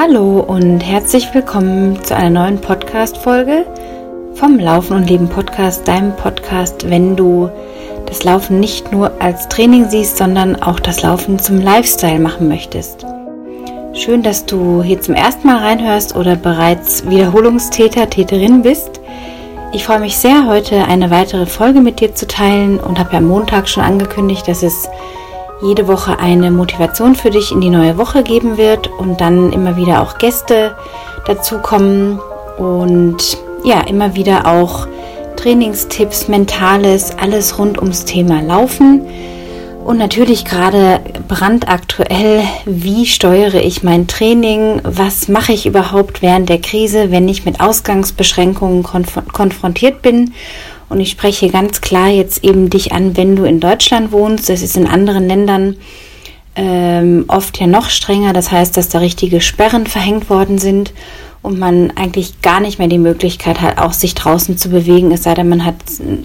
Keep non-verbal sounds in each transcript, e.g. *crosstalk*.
Hallo und herzlich willkommen zu einer neuen Podcast-Folge vom Laufen und Leben Podcast, deinem Podcast, wenn du das Laufen nicht nur als Training siehst, sondern auch das Laufen zum Lifestyle machen möchtest. Schön, dass du hier zum ersten Mal reinhörst oder bereits Wiederholungstäter, Täterin bist. Ich freue mich sehr, heute eine weitere Folge mit dir zu teilen und habe ja am Montag schon angekündigt, dass es jede Woche eine Motivation für dich in die neue Woche geben wird und dann immer wieder auch Gäste dazukommen und ja, immer wieder auch Trainingstipps, Mentales, alles rund ums Thema Laufen. Und natürlich gerade brandaktuell, wie steuere ich mein Training? Was mache ich überhaupt während der Krise, wenn ich mit Ausgangsbeschränkungen konf konfrontiert bin? Und ich spreche ganz klar jetzt eben dich an, wenn du in Deutschland wohnst. Es ist in anderen Ländern ähm, oft ja noch strenger. Das heißt, dass da richtige Sperren verhängt worden sind und man eigentlich gar nicht mehr die Möglichkeit hat, auch sich draußen zu bewegen, es sei denn, man hat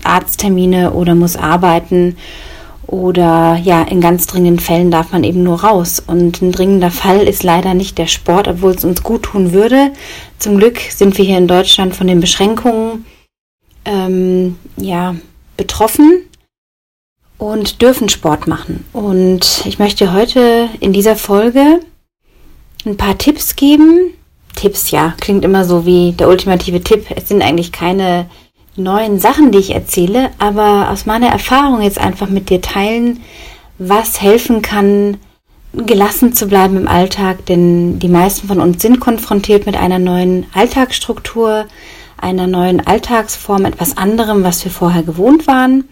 Arzttermine oder muss arbeiten oder ja, in ganz dringenden Fällen darf man eben nur raus. Und ein dringender Fall ist leider nicht der Sport, obwohl es uns gut tun würde. Zum Glück sind wir hier in Deutschland von den Beschränkungen ähm, ja, betroffen und dürfen Sport machen. Und ich möchte heute in dieser Folge ein paar Tipps geben. Tipps, ja, klingt immer so wie der ultimative Tipp. Es sind eigentlich keine neuen Sachen, die ich erzähle, aber aus meiner Erfahrung jetzt einfach mit dir teilen, was helfen kann, gelassen zu bleiben im Alltag, denn die meisten von uns sind konfrontiert mit einer neuen Alltagsstruktur, einer neuen Alltagsform, etwas anderem, was wir vorher gewohnt waren.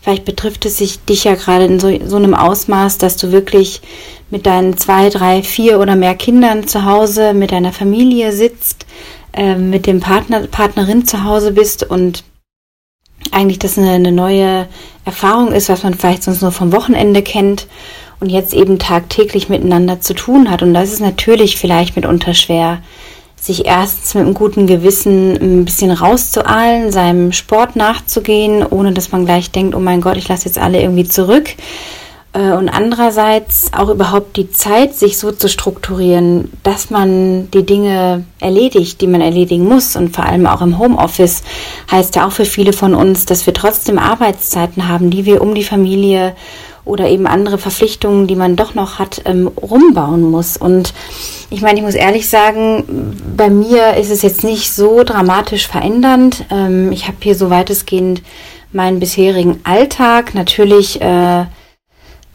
Vielleicht betrifft es sich dich ja gerade in so, so einem Ausmaß, dass du wirklich mit deinen zwei, drei, vier oder mehr Kindern zu Hause, mit deiner Familie sitzt, äh, mit dem Partner, Partnerin zu Hause bist und eigentlich das eine, eine neue Erfahrung ist, was man vielleicht sonst nur vom Wochenende kennt und jetzt eben tagtäglich miteinander zu tun hat. Und das ist natürlich vielleicht mitunter schwer, sich erstens mit einem guten Gewissen ein bisschen rauszuahlen, seinem Sport nachzugehen, ohne dass man gleich denkt, oh mein Gott, ich lasse jetzt alle irgendwie zurück. Äh, und andererseits auch überhaupt die Zeit, sich so zu strukturieren, dass man die Dinge erledigt, die man erledigen muss. Und vor allem auch im Homeoffice heißt ja auch für viele von uns, dass wir trotzdem Arbeitszeiten haben, die wir um die Familie oder eben andere Verpflichtungen, die man doch noch hat, ähm, rumbauen muss. Und ich meine, ich muss ehrlich sagen, bei mir ist es jetzt nicht so dramatisch verändernd. Ähm, ich habe hier so weitestgehend meinen bisherigen Alltag. Natürlich äh,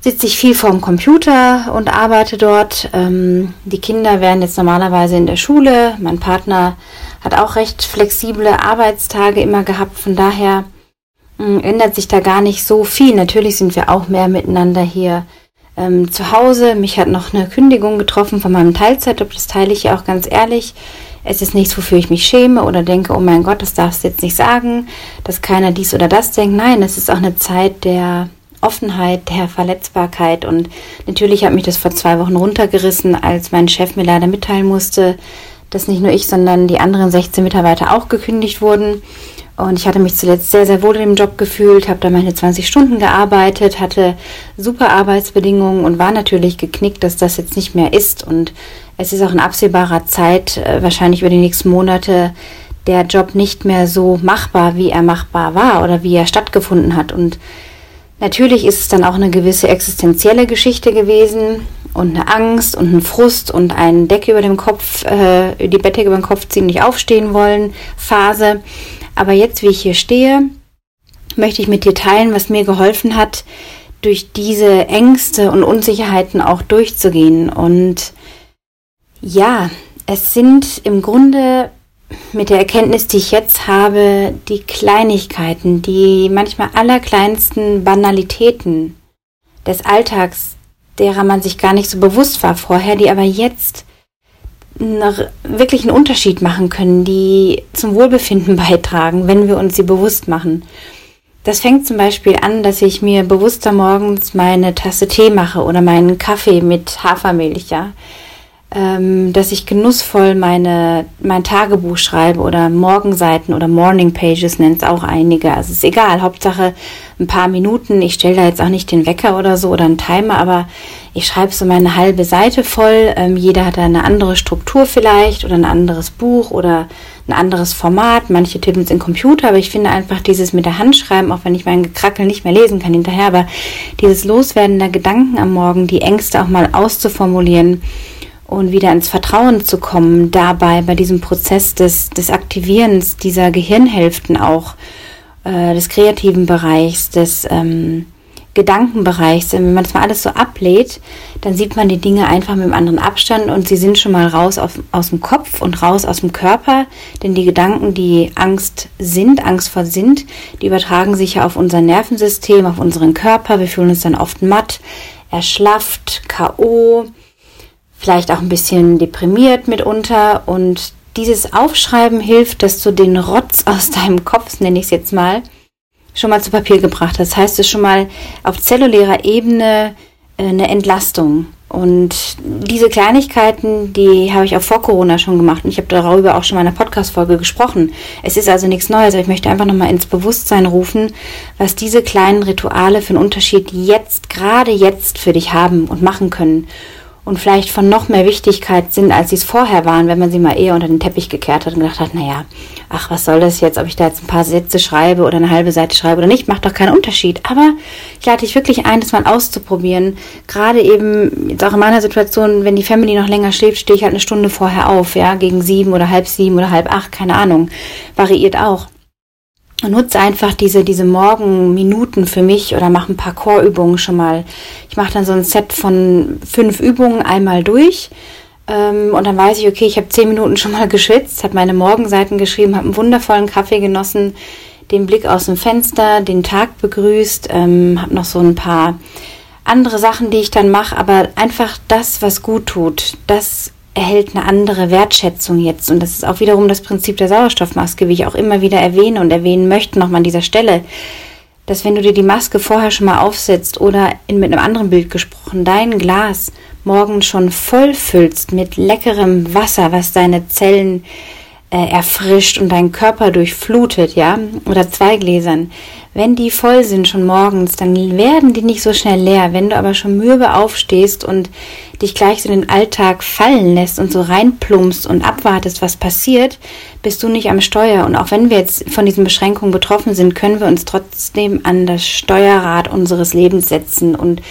sitze ich viel vorm Computer und arbeite dort. Ähm, die Kinder werden jetzt normalerweise in der Schule. Mein Partner hat auch recht flexible Arbeitstage immer gehabt. Von daher ändert sich da gar nicht so viel. Natürlich sind wir auch mehr miteinander hier ähm, zu Hause. Mich hat noch eine Kündigung getroffen von meinem Teilzeitjob. Das teile ich ja auch ganz ehrlich. Es ist nichts, wofür ich mich schäme oder denke, oh mein Gott, das darfst du jetzt nicht sagen, dass keiner dies oder das denkt. Nein, es ist auch eine Zeit der Offenheit, der Verletzbarkeit. Und natürlich hat mich das vor zwei Wochen runtergerissen, als mein Chef mir leider mitteilen musste, dass nicht nur ich, sondern die anderen 16 Mitarbeiter auch gekündigt wurden. Und ich hatte mich zuletzt sehr, sehr wohl in dem Job gefühlt, habe da meine 20 Stunden gearbeitet, hatte super Arbeitsbedingungen und war natürlich geknickt, dass das jetzt nicht mehr ist. Und es ist auch in absehbarer Zeit, äh, wahrscheinlich über die nächsten Monate, der Job nicht mehr so machbar, wie er machbar war oder wie er stattgefunden hat. Und natürlich ist es dann auch eine gewisse existenzielle Geschichte gewesen und eine Angst und ein Frust und ein Decke über dem Kopf, äh, die Bettdecke über den Kopf ziehen, nicht aufstehen wollen, Phase. Aber jetzt, wie ich hier stehe, möchte ich mit dir teilen, was mir geholfen hat, durch diese Ängste und Unsicherheiten auch durchzugehen. Und ja, es sind im Grunde mit der Erkenntnis, die ich jetzt habe, die Kleinigkeiten, die manchmal allerkleinsten Banalitäten des Alltags, derer man sich gar nicht so bewusst war vorher, die aber jetzt wirklich einen Unterschied machen können, die zum Wohlbefinden *laughs* beitragen, wenn wir uns sie bewusst machen. Das fängt zum Beispiel an, dass ich mir bewusster morgens meine Tasse Tee mache oder meinen Kaffee mit Hafermilch, ja. Ähm, dass ich genussvoll meine, mein Tagebuch schreibe oder Morgenseiten oder Morning Pages nennt es auch einige. Also ist egal, Hauptsache ein paar Minuten. Ich stelle da jetzt auch nicht den Wecker oder so oder einen Timer, aber ich schreibe so meine halbe Seite voll. Ähm, jeder hat da eine andere Struktur vielleicht oder ein anderes Buch oder ein anderes Format. Manche tippen es in Computer, aber ich finde einfach dieses mit der Hand schreiben, auch wenn ich mein Gekrackel nicht mehr lesen kann hinterher, aber dieses Loswerden der Gedanken am Morgen, die Ängste auch mal auszuformulieren und wieder ins Vertrauen zu kommen, dabei bei diesem Prozess des, des Aktivierens dieser Gehirnhälften auch, äh, des kreativen Bereichs, des ähm, Gedankenbereichs, wenn man das mal alles so ablädt, dann sieht man die Dinge einfach mit einem anderen Abstand und sie sind schon mal raus auf, aus dem Kopf und raus aus dem Körper, denn die Gedanken, die Angst sind, angstvoll sind, die übertragen sich ja auf unser Nervensystem, auf unseren Körper. Wir fühlen uns dann oft matt, erschlafft, K.O., vielleicht auch ein bisschen deprimiert mitunter und dieses Aufschreiben hilft, dass du den Rotz *laughs* aus deinem Kopf, nenne ich es jetzt mal, schon mal zu Papier gebracht hast. Das heißt, es ist schon mal auf zellulärer Ebene äh, eine Entlastung. Und diese Kleinigkeiten, die habe ich auch vor Corona schon gemacht. Und ich habe darüber auch schon mal in einer Podcast-Folge gesprochen. Es ist also nichts Neues, aber ich möchte einfach nochmal ins Bewusstsein rufen, was diese kleinen Rituale für einen Unterschied jetzt, gerade jetzt für dich haben und machen können und vielleicht von noch mehr Wichtigkeit sind, als sie es vorher waren, wenn man sie mal eher unter den Teppich gekehrt hat und gedacht hat, naja, ach, was soll das jetzt, ob ich da jetzt ein paar Sätze schreibe oder eine halbe Seite schreibe oder nicht, macht doch keinen Unterschied. Aber ich lade dich wirklich ein, das mal auszuprobieren. Gerade eben, jetzt auch in meiner Situation, wenn die Family noch länger schläft, stehe ich halt eine Stunde vorher auf, ja, gegen sieben oder halb sieben oder halb acht, keine Ahnung. Variiert auch. Nutze einfach diese, diese Morgenminuten für mich oder mache ein paar Chorübungen schon mal. Ich mache dann so ein Set von fünf Übungen einmal durch. Ähm, und dann weiß ich, okay, ich habe zehn Minuten schon mal geschwitzt, habe meine Morgenseiten geschrieben, habe einen wundervollen Kaffee genossen, den Blick aus dem Fenster, den Tag begrüßt, ähm, habe noch so ein paar andere Sachen, die ich dann mache, aber einfach das, was gut tut, das erhält eine andere Wertschätzung jetzt. Und das ist auch wiederum das Prinzip der Sauerstoffmaske, wie ich auch immer wieder erwähne und erwähnen möchte nochmal an dieser Stelle, dass wenn du dir die Maske vorher schon mal aufsetzt oder in, mit einem anderen Bild gesprochen, dein Glas morgens schon voll füllst mit leckerem Wasser, was deine Zellen äh, erfrischt und deinen Körper durchflutet, ja, oder zwei Gläsern, wenn die voll sind schon morgens, dann werden die nicht so schnell leer. Wenn du aber schon mürbe aufstehst und dich gleich so in den Alltag fallen lässt und so reinplumpst und abwartest, was passiert, bist du nicht am Steuer. Und auch wenn wir jetzt von diesen Beschränkungen betroffen sind, können wir uns trotzdem an das Steuerrad unseres Lebens setzen und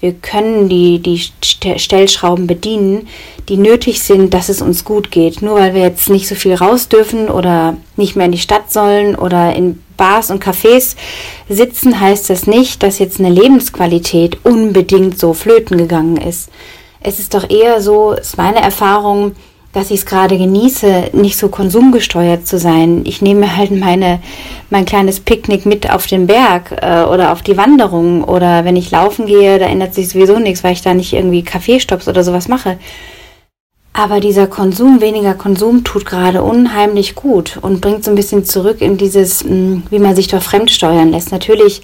wir können die, die Stellschrauben bedienen, die nötig sind, dass es uns gut geht. Nur weil wir jetzt nicht so viel raus dürfen oder nicht mehr in die Stadt sollen oder in Bars und Cafés sitzen, heißt das nicht, dass jetzt eine Lebensqualität unbedingt so flöten gegangen ist. Es ist doch eher so, ist meine Erfahrung, dass ich es gerade genieße, nicht so konsumgesteuert zu sein. Ich nehme halt meine, mein kleines Picknick mit auf den Berg äh, oder auf die Wanderung oder wenn ich laufen gehe, da ändert sich sowieso nichts, weil ich da nicht irgendwie Kaffeestops oder sowas mache. Aber dieser Konsum, weniger Konsum, tut gerade unheimlich gut und bringt so ein bisschen zurück in dieses, hm, wie man sich doch fremdsteuern lässt. Natürlich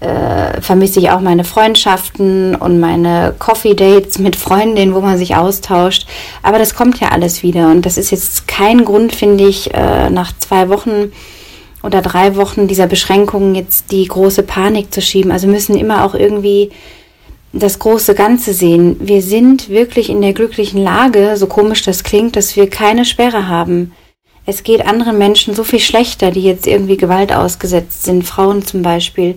äh, vermisse ich auch meine Freundschaften und meine Coffee Dates mit Freundinnen, wo man sich austauscht. Aber das kommt ja alles wieder und das ist jetzt kein Grund, finde ich, äh, nach zwei Wochen oder drei Wochen dieser Beschränkungen jetzt die große Panik zu schieben. Also müssen immer auch irgendwie das große Ganze sehen. Wir sind wirklich in der glücklichen Lage, so komisch das klingt, dass wir keine Sperre haben. Es geht anderen Menschen so viel schlechter, die jetzt irgendwie Gewalt ausgesetzt sind, Frauen zum Beispiel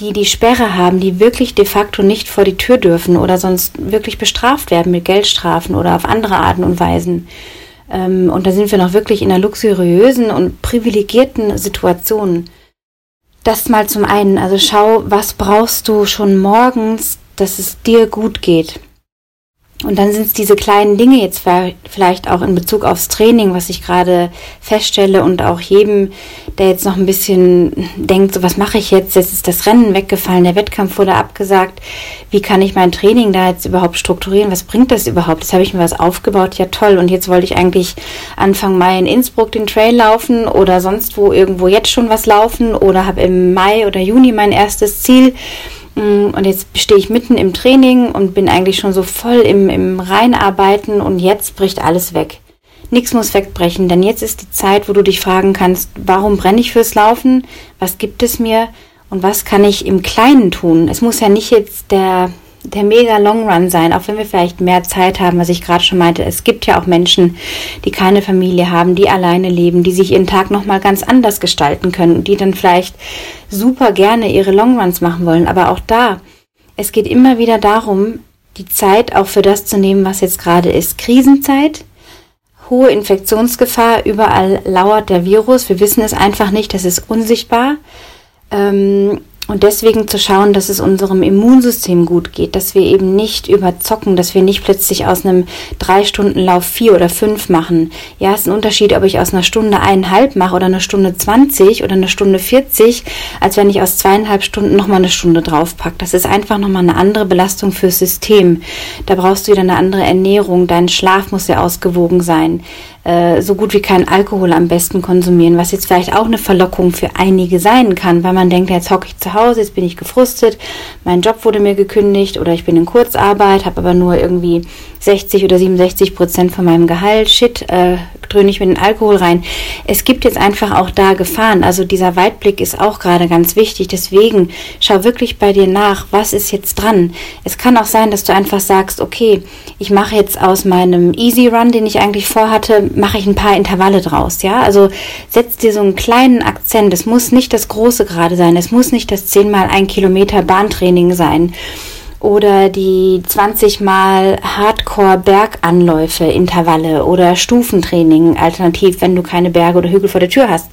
die die Sperre haben, die wirklich de facto nicht vor die Tür dürfen oder sonst wirklich bestraft werden mit Geldstrafen oder auf andere Arten und Weisen. Ähm, und da sind wir noch wirklich in einer luxuriösen und privilegierten Situation. Das mal zum einen. Also schau, was brauchst du schon morgens, dass es dir gut geht. Und dann sind es diese kleinen Dinge jetzt vielleicht auch in Bezug aufs Training, was ich gerade feststelle und auch jedem, der jetzt noch ein bisschen denkt, so was mache ich jetzt? Jetzt ist das Rennen weggefallen, der Wettkampf wurde abgesagt. Wie kann ich mein Training da jetzt überhaupt strukturieren? Was bringt das überhaupt? Jetzt habe ich mir was aufgebaut, ja toll. Und jetzt wollte ich eigentlich Anfang Mai in Innsbruck den Trail laufen oder sonst wo irgendwo jetzt schon was laufen oder habe im Mai oder Juni mein erstes Ziel und jetzt stehe ich mitten im Training und bin eigentlich schon so voll im, im Reinarbeiten und jetzt bricht alles weg. Nichts muss wegbrechen, denn jetzt ist die Zeit, wo du dich fragen kannst, warum brenne ich fürs Laufen? Was gibt es mir? Und was kann ich im Kleinen tun? Es muss ja nicht jetzt der, der mega Long Run sein, auch wenn wir vielleicht mehr Zeit haben, was ich gerade schon meinte. Es gibt ja auch Menschen, die keine Familie haben, die alleine leben, die sich ihren Tag nochmal ganz anders gestalten können, die dann vielleicht super gerne ihre Long Runs machen wollen. Aber auch da, es geht immer wieder darum, die Zeit auch für das zu nehmen, was jetzt gerade ist. Krisenzeit, hohe Infektionsgefahr, überall lauert der Virus. Wir wissen es einfach nicht, das ist unsichtbar. Ähm, und deswegen zu schauen, dass es unserem Immunsystem gut geht, dass wir eben nicht überzocken, dass wir nicht plötzlich aus einem drei Stunden Lauf vier oder fünf machen. Ja, es ist ein Unterschied, ob ich aus einer Stunde eineinhalb mache oder eine Stunde zwanzig oder eine Stunde vierzig, als wenn ich aus zweieinhalb Stunden nochmal eine Stunde draufpacke. Das ist einfach nochmal eine andere Belastung fürs System. Da brauchst du wieder eine andere Ernährung. Dein Schlaf muss ja ausgewogen sein. Äh, so gut wie keinen Alkohol am besten konsumieren, was jetzt vielleicht auch eine Verlockung für einige sein kann, weil man denkt, jetzt hocke ich zu Hause, jetzt bin ich gefrustet, mein Job wurde mir gekündigt oder ich bin in Kurzarbeit, habe aber nur irgendwie 60 oder 67 Prozent von meinem Gehalt. Shit, äh, dröhne ich mir den Alkohol rein. Es gibt jetzt einfach auch da Gefahren. Also dieser Weitblick ist auch gerade ganz wichtig. Deswegen schau wirklich bei dir nach, was ist jetzt dran. Es kann auch sein, dass du einfach sagst, okay, ich mache jetzt aus meinem Easy Run, den ich eigentlich vorhatte, mache ich ein paar Intervalle draus. Ja, also setz dir so einen kleinen Akzent. Es muss nicht das große gerade sein. Es muss nicht das zehnmal ein Kilometer Bahntraining sein oder die 20 mal Hardcore-Berganläufe, Intervalle oder Stufentraining, alternativ, wenn du keine Berge oder Hügel vor der Tür hast.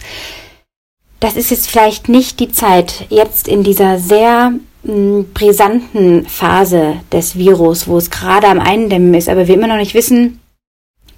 Das ist jetzt vielleicht nicht die Zeit, jetzt in dieser sehr hm, brisanten Phase des Virus, wo es gerade am Eindämmen ist, aber wir immer noch nicht wissen,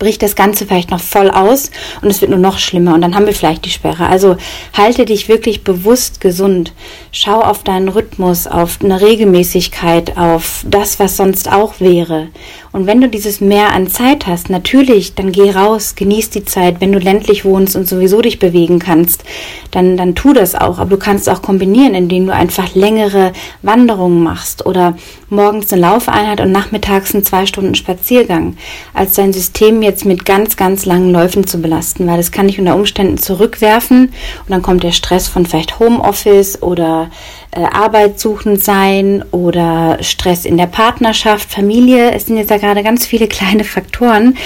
bricht das Ganze vielleicht noch voll aus und es wird nur noch schlimmer und dann haben wir vielleicht die Sperre. Also halte dich wirklich bewusst gesund. Schau auf deinen Rhythmus, auf eine Regelmäßigkeit, auf das, was sonst auch wäre. Und wenn du dieses mehr an Zeit hast, natürlich, dann geh raus, genieß die Zeit. Wenn du ländlich wohnst und sowieso dich bewegen kannst, dann, dann tu das auch. Aber du kannst auch kombinieren, indem du einfach längere Wanderungen machst oder morgens eine Laufeinheit und nachmittags einen zwei Stunden Spaziergang, als dein System jetzt mit ganz, ganz langen Läufen zu belasten, weil das kann dich unter Umständen zurückwerfen und dann kommt der Stress von vielleicht Homeoffice oder äh, Arbeit suchend sein oder Stress in der Partnerschaft, Familie. Es sind jetzt da gerade ganz viele *laughs* kleine Faktoren,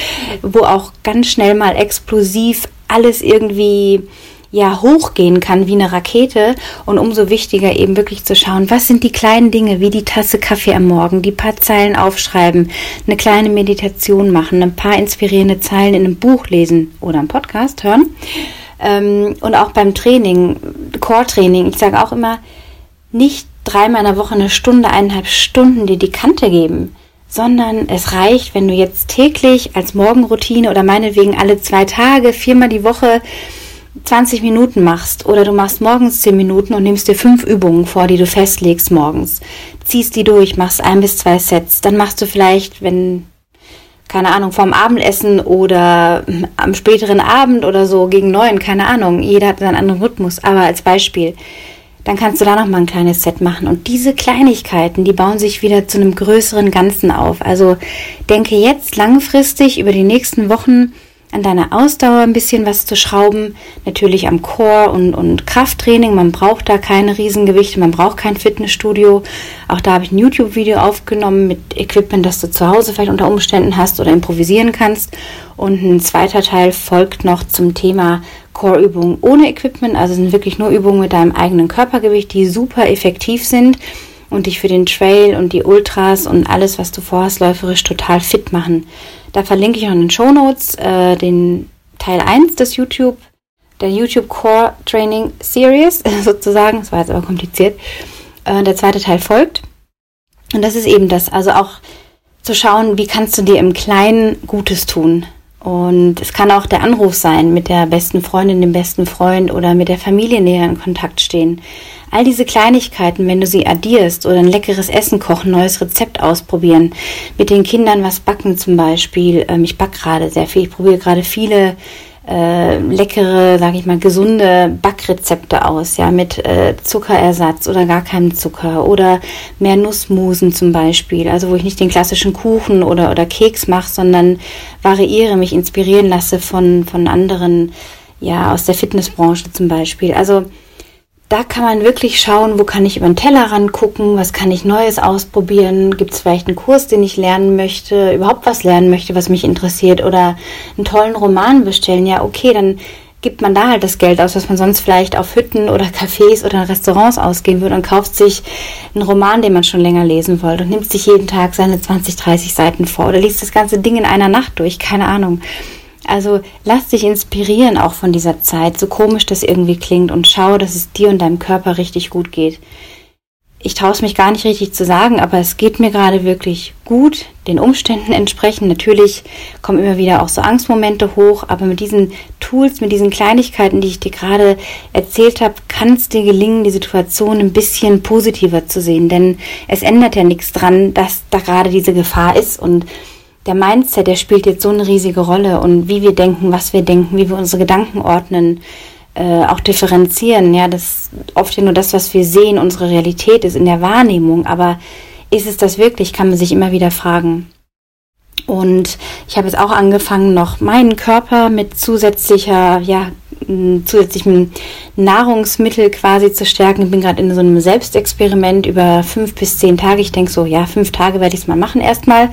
wo auch ganz schnell mal explosiv alles irgendwie ja hochgehen kann wie eine Rakete und umso wichtiger eben wirklich zu schauen, was sind die kleinen Dinge wie die Tasse Kaffee am Morgen, die paar Zeilen aufschreiben, eine kleine Meditation machen, ein paar inspirierende Zeilen in einem Buch lesen oder einen Podcast hören ähm, und auch beim Training, Core-Training. Ich sage auch immer, nicht dreimal in der Woche eine Stunde, eineinhalb Stunden dir die Kante geben, sondern es reicht, wenn du jetzt täglich als Morgenroutine oder meinetwegen alle zwei Tage, viermal die Woche 20 Minuten machst oder du machst morgens 10 Minuten und nimmst dir fünf Übungen vor, die du festlegst morgens, ziehst die durch, machst ein bis zwei Sets, dann machst du vielleicht, wenn keine Ahnung, vorm Abendessen oder *clears throat* am späteren Abend oder so gegen neun, keine Ahnung. Jeder hat seinen anderen Rhythmus. Aber als Beispiel, dann kannst du da noch mal ein kleines Set machen. Und diese Kleinigkeiten, die bauen sich wieder zu einem größeren Ganzen auf. Also denke jetzt langfristig über die nächsten Wochen an deiner Ausdauer ein bisschen was zu schrauben. Natürlich am Core und, und Krafttraining. Man braucht da keine Riesengewichte, man braucht kein Fitnessstudio. Auch da habe ich ein YouTube-Video aufgenommen mit Equipment, das du zu Hause vielleicht unter Umständen hast oder improvisieren kannst. Und ein zweiter Teil folgt noch zum Thema Core-Übungen ohne Equipment. Also sind wirklich nur Übungen mit deinem eigenen Körpergewicht, die super effektiv sind und dich für den Trail und die Ultras und alles, was du vorhast, läuferisch total fit machen. Da verlinke ich auch in den Show Notes äh, den Teil 1 des YouTube, der YouTube Core Training Series *laughs* sozusagen. Das war jetzt aber kompliziert. Äh, der zweite Teil folgt. Und das ist eben das, also auch zu schauen, wie kannst du dir im Kleinen Gutes tun. Und es kann auch der Anruf sein, mit der besten Freundin, dem besten Freund oder mit der Familie näher in Kontakt stehen. All diese Kleinigkeiten, wenn du sie addierst oder ein leckeres Essen kochen, neues Rezept ausprobieren, mit den Kindern was backen zum Beispiel. Ähm, ich back gerade sehr viel, ich probiere gerade viele äh, leckere, sage ich mal, gesunde Backrezepte aus, ja, mit äh, Zuckerersatz oder gar keinem Zucker oder mehr Nussmusen zum Beispiel, also wo ich nicht den klassischen Kuchen oder, oder Keks mache, sondern variiere, mich inspirieren lasse von, von anderen, ja, aus der Fitnessbranche zum Beispiel. Also da kann man wirklich schauen, wo kann ich über den Teller gucken, was kann ich Neues ausprobieren, gibt es vielleicht einen Kurs, den ich lernen möchte, überhaupt was lernen möchte, was mich interessiert oder einen tollen Roman bestellen. Ja, okay, dann gibt man da halt das Geld aus, was man sonst vielleicht auf Hütten oder Cafés oder Restaurants ausgehen würde und kauft sich einen Roman, den man schon länger lesen wollte und nimmt sich jeden Tag seine 20, 30 Seiten vor oder liest das ganze Ding in einer Nacht durch, keine Ahnung. Also lass dich inspirieren auch von dieser Zeit, so komisch das irgendwie klingt und schau, dass es dir und deinem Körper richtig gut geht. Ich traue mich gar nicht richtig zu sagen, aber es geht mir gerade wirklich gut, den Umständen entsprechend. Natürlich kommen immer wieder auch so Angstmomente hoch, aber mit diesen Tools, mit diesen Kleinigkeiten, die ich dir gerade erzählt habe, kann es dir gelingen, die Situation ein bisschen positiver zu sehen. Denn es ändert ja nichts dran, dass da gerade diese Gefahr ist und der Mindset, der spielt jetzt so eine riesige Rolle und wie wir denken, was wir denken, wie wir unsere Gedanken ordnen, äh, auch differenzieren. Ja, das oft ja nur das, was wir sehen, unsere Realität ist in der Wahrnehmung, aber ist es das wirklich, kann man sich immer wieder fragen. Und ich habe jetzt auch angefangen, noch meinen Körper mit zusätzlicher, ja, zusätzlichem Nahrungsmittel quasi zu stärken. Ich bin gerade in so einem Selbstexperiment über fünf bis zehn Tage. Ich denke so, ja, fünf Tage werde ich es mal machen erstmal.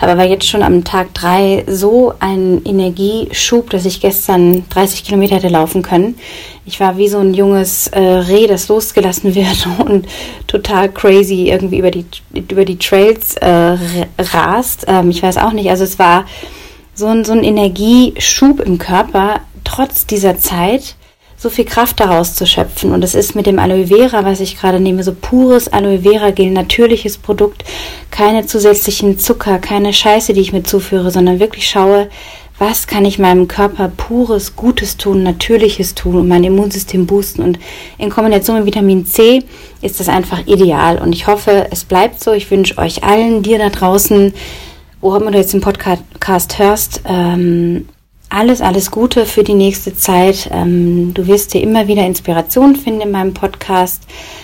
Aber war jetzt schon am Tag drei so ein Energieschub, dass ich gestern 30 Kilometer hätte laufen können. Ich war wie so ein junges äh, Reh, das losgelassen *laughs* wird und total crazy irgendwie über die, über die Trails äh, rast. Ähm, ich weiß auch nicht. Also es war so ein, so ein Energieschub im Körper, trotz dieser Zeit so viel Kraft daraus zu schöpfen. Und es ist mit dem Aloe Vera, was ich gerade nehme, so pures Aloe Vera Gel, natürliches Produkt, keine zusätzlichen Zucker, keine Scheiße, die ich mir zuführe, sondern wirklich schaue, was kann ich meinem Körper pures, Gutes tun, natürliches tun und mein Immunsystem boosten. Und in Kombination mit Vitamin C ist das einfach ideal. Und ich hoffe, es bleibt so. Ich wünsche euch allen, dir da draußen, wo immer du jetzt den Podcast hörst, ähm, alles, alles Gute für die nächste Zeit. Ähm, du wirst dir immer wieder Inspiration finden in meinem Podcast.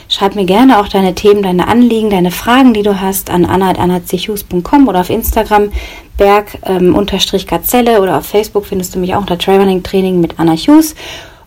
Schreib mir gerne auch deine Themen, deine Anliegen, deine Fragen, die du hast an anna.annachus.com oder auf Instagram berg-gazelle ähm, oder auf Facebook findest du mich auch unter Traveling Training mit Anna Hughes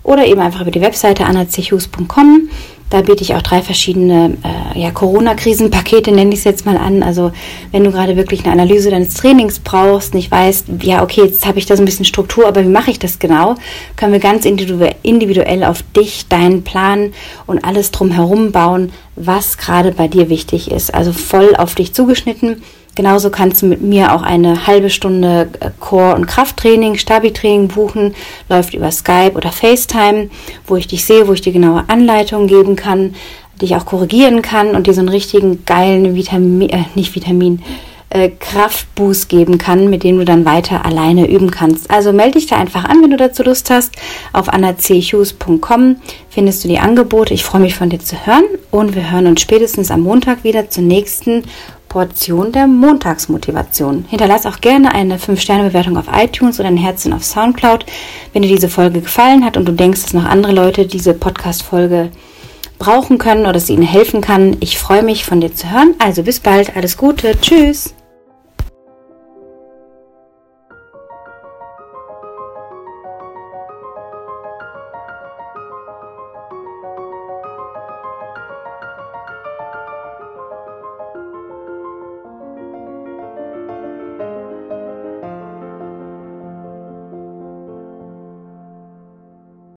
oder eben einfach über die Webseite annachus.com. Da biete ich auch drei verschiedene äh, ja, Corona-Krisenpakete, nenne ich es jetzt mal an. Also wenn du gerade wirklich eine Analyse deines Trainings brauchst, nicht weißt, ja, okay, jetzt habe ich da so ein bisschen Struktur, aber wie mache ich das genau, können wir ganz individuell auf dich, deinen Plan und alles drumherum bauen, was gerade bei dir wichtig ist. Also voll auf dich zugeschnitten Genauso kannst du mit mir auch eine halbe Stunde äh, Core- und Krafttraining, Stabi-Training buchen. Läuft über Skype oder FaceTime, wo ich dich sehe, wo ich dir genaue Anleitungen geben kann, dich auch korrigieren kann und dir so einen richtigen geilen Vitamin, äh, nicht Vitamin, äh, Kraftboost geben kann, mit dem du dann weiter alleine üben kannst. Also melde dich da einfach an, wenn du dazu Lust hast. Auf annachus.com findest du die Angebote. Ich freue mich von dir zu hören und wir hören uns spätestens am Montag wieder zur nächsten Portion der Montagsmotivation. Hinterlass auch gerne eine 5-Sterne-Bewertung auf iTunes oder ein Herzchen auf Soundcloud, wenn dir diese Folge gefallen hat und du denkst, dass noch andere Leute diese Podcast-Folge brauchen können oder es ihnen helfen kann. Ich freue mich, von dir zu hören. Also bis bald, alles Gute, tschüss.